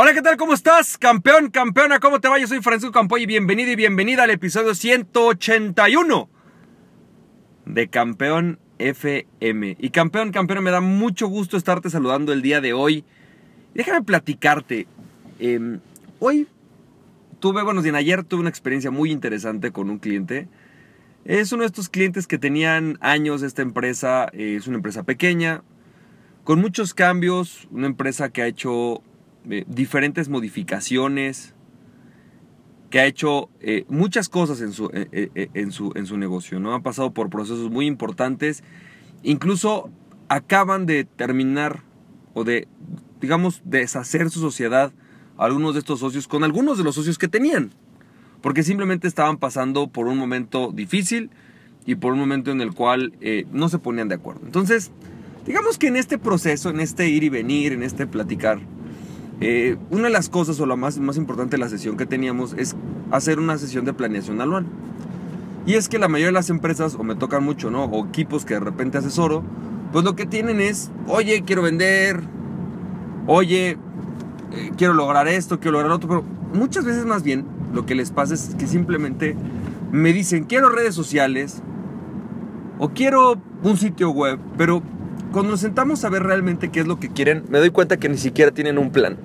Hola, ¿qué tal? ¿Cómo estás? Campeón, campeona, ¿cómo te va? Yo soy Francisco Campoy y bienvenido y bienvenida al episodio 181 de Campeón FM. Y campeón, campeona, me da mucho gusto estarte saludando el día de hoy. Déjame platicarte. Em, hoy tuve, bueno, bien, ayer tuve una experiencia muy interesante con un cliente. Es uno de estos clientes que tenían años esta empresa. es una empresa pequeña, con muchos cambios, una empresa que ha hecho diferentes modificaciones, que ha hecho eh, muchas cosas en su, eh, eh, en, su, en su negocio, ¿no? Han pasado por procesos muy importantes, incluso acaban de terminar o de, digamos, deshacer su sociedad algunos de estos socios con algunos de los socios que tenían, porque simplemente estaban pasando por un momento difícil y por un momento en el cual no se ponían de acuerdo. Entonces, digamos que en este proceso, en este ir y venir, en este platicar, eh, una de las cosas o la más, más importante de la sesión que teníamos es hacer una sesión de planeación anual. Y es que la mayoría de las empresas, o me tocan mucho, ¿no? O equipos que de repente asesoro, pues lo que tienen es, oye, quiero vender, oye, eh, quiero lograr esto, quiero lograr otro, pero muchas veces más bien lo que les pasa es que simplemente me dicen, quiero redes sociales, o quiero un sitio web, pero cuando nos sentamos a ver realmente qué es lo que quieren, me doy cuenta que ni siquiera tienen un plan.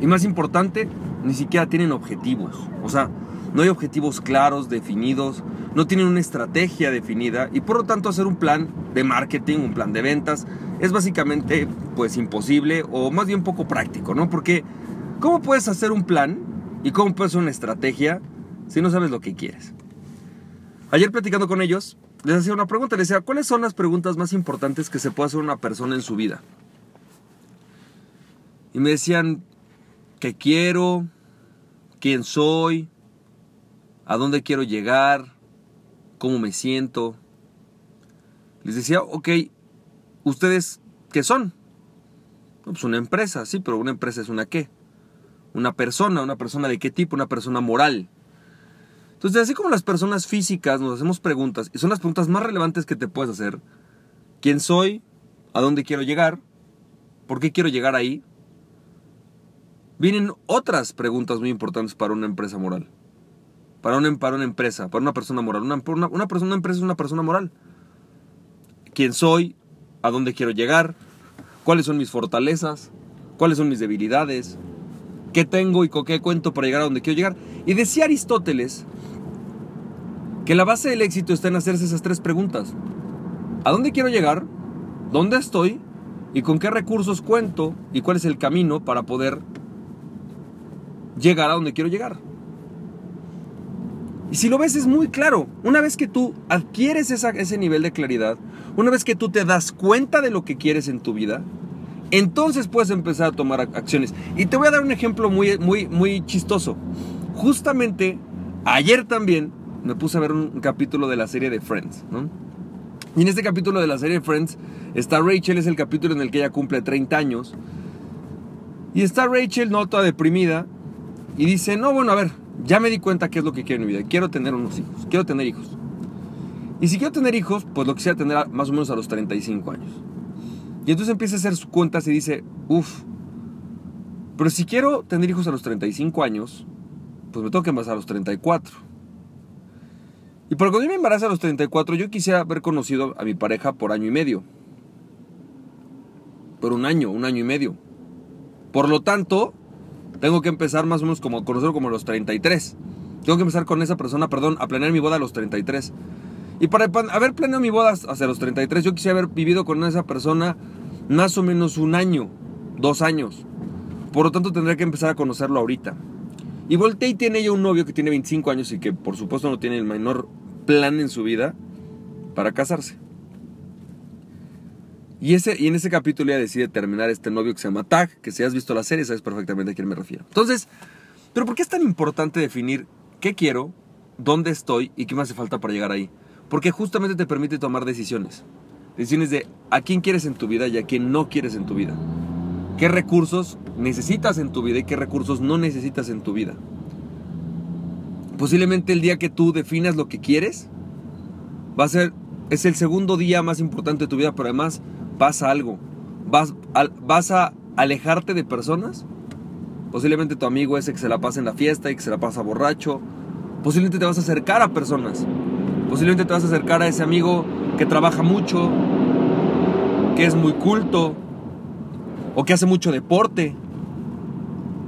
Y más importante, ni siquiera tienen objetivos. O sea, no hay objetivos claros, definidos, no tienen una estrategia definida y por lo tanto hacer un plan de marketing, un plan de ventas, es básicamente pues imposible o más bien poco práctico, ¿no? Porque ¿cómo puedes hacer un plan y cómo puedes hacer una estrategia si no sabes lo que quieres? Ayer platicando con ellos, les hacía una pregunta, les decía, ¿cuáles son las preguntas más importantes que se puede hacer una persona en su vida? Y me decían, ¿qué quiero? ¿Quién soy? ¿A dónde quiero llegar? ¿Cómo me siento? Les decía, ok, ¿ustedes qué son? Pues una empresa, sí, pero una empresa es una qué? Una persona, una persona de qué tipo? Una persona moral. Entonces, así como las personas físicas nos hacemos preguntas, y son las preguntas más relevantes que te puedes hacer. ¿Quién soy? ¿A dónde quiero llegar? ¿Por qué quiero llegar ahí? Vienen otras preguntas muy importantes para una empresa moral. Para una, para una empresa, para una persona moral. Una, una, persona, empresa es una persona moral. ¿Quién soy? ¿A dónde quiero llegar? ¿Cuáles son mis fortalezas? ¿Cuáles son mis debilidades? ¿Qué tengo y con qué cuento para llegar a donde quiero llegar? Y decía Aristóteles que la base del éxito está en hacerse esas tres preguntas. ¿A dónde quiero llegar? ¿Dónde estoy? ¿Y con qué recursos cuento? ¿Y cuál es el camino para poder llegar a donde quiero llegar? Y si lo ves es muy claro. Una vez que tú adquieres ese nivel de claridad, una vez que tú te das cuenta de lo que quieres en tu vida, entonces puedes empezar a tomar acciones. Y te voy a dar un ejemplo muy, muy, muy chistoso. Justamente ayer también me puse a ver un capítulo de la serie de Friends. Y en este capítulo de la serie de Friends está Rachel, es el capítulo en el que ella cumple 30 años. Y está Rachel, no toda deprimida, y dice, no, bueno, a ver, ya me di cuenta qué es lo que quiero en mi vida. Quiero tener unos hijos, quiero tener hijos. Y si quiero tener hijos, pues lo quisiera tener más o menos a los 35 años. Y entonces empieza a hacer sus cuentas y dice, uff, pero si quiero tener hijos a los 35 años, pues me tengo que embarazar a los 34. Y por cuando yo me embarazo a los 34, yo quisiera haber conocido a mi pareja por año y medio. Por un año, un año y medio. Por lo tanto, tengo que empezar más o menos como conocerlo como a los 33. Tengo que empezar con esa persona, perdón, a planear mi boda a los 33. Y para haber planeado mi boda hacia los 33, yo quisiera haber vivido con esa persona más o menos un año, dos años. Por lo tanto, tendría que empezar a conocerlo ahorita. Y volteé y tiene ella un novio que tiene 25 años y que por supuesto no tiene el menor plan en su vida para casarse. Y, ese, y en ese capítulo ella decide terminar este novio que se llama Tag, que si has visto la serie sabes perfectamente a quién me refiero. Entonces, ¿pero por qué es tan importante definir qué quiero, dónde estoy y qué me hace falta para llegar ahí? Porque justamente te permite tomar decisiones. Decisiones de a quién quieres en tu vida y a quién no quieres en tu vida. ¿Qué recursos necesitas en tu vida y qué recursos no necesitas en tu vida? Posiblemente el día que tú definas lo que quieres va a ser es el segundo día más importante de tu vida, pero además pasa algo. Vas, vas a alejarte de personas Posiblemente tu amigo ese que se la pasa en la fiesta y que se la pasa borracho. Posiblemente te vas a acercar a personas. Posiblemente te vas a acercar a ese amigo que trabaja mucho, que es muy culto o que hace mucho deporte.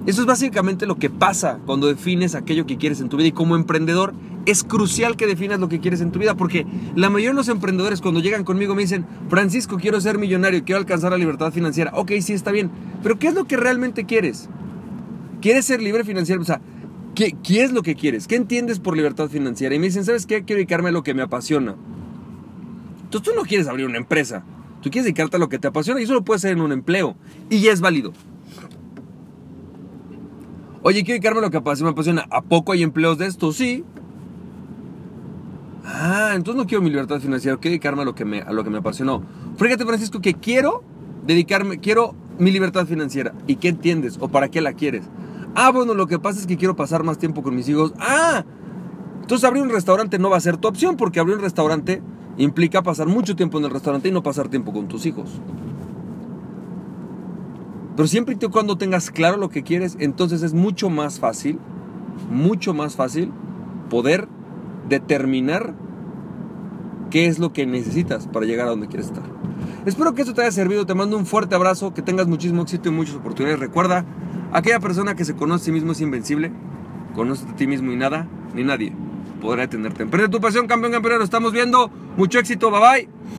Eso es básicamente lo que pasa cuando defines aquello que quieres en tu vida y como emprendedor es crucial que definas lo que quieres en tu vida porque la mayoría de los emprendedores cuando llegan conmigo me dicen, Francisco, quiero ser millonario, quiero alcanzar la libertad financiera. Ok, sí, está bien, pero ¿qué es lo que realmente quieres? ¿Quieres ser libre financiero? O sea, ¿qué, ¿qué es lo que quieres? ¿Qué entiendes por libertad financiera? Y me dicen, ¿sabes qué? Quiero dedicarme a lo que me apasiona. Entonces tú no quieres abrir una empresa, tú quieres dedicarte a lo que te apasiona y eso lo puedes hacer en un empleo y ya es válido. Oye, quiero dedicarme a lo que me apasiona. ¿A poco hay empleos de esto? Sí. Ah, entonces no quiero mi libertad financiera, quiero dedicarme a lo que me, a lo que me apasionó. Fíjate, Francisco, que quiero dedicarme, quiero mi libertad financiera. ¿Y qué entiendes? ¿O para qué la quieres? Ah, bueno, lo que pasa es que quiero pasar más tiempo con mis hijos. Ah, entonces abrir un restaurante no va a ser tu opción porque abrir un restaurante implica pasar mucho tiempo en el restaurante y no pasar tiempo con tus hijos. Pero siempre y cuando tengas claro lo que quieres, entonces es mucho más fácil, mucho más fácil poder determinar qué es lo que necesitas para llegar a donde quieres estar. Espero que esto te haya servido, te mando un fuerte abrazo, que tengas muchísimo éxito y muchas oportunidades. Recuerda, aquella persona que se conoce a sí mismo es invencible, conoce a ti mismo y nada, ni nadie podrá detenerte. Emprende tu pasión, campeón, lo estamos viendo. Mucho éxito, bye bye.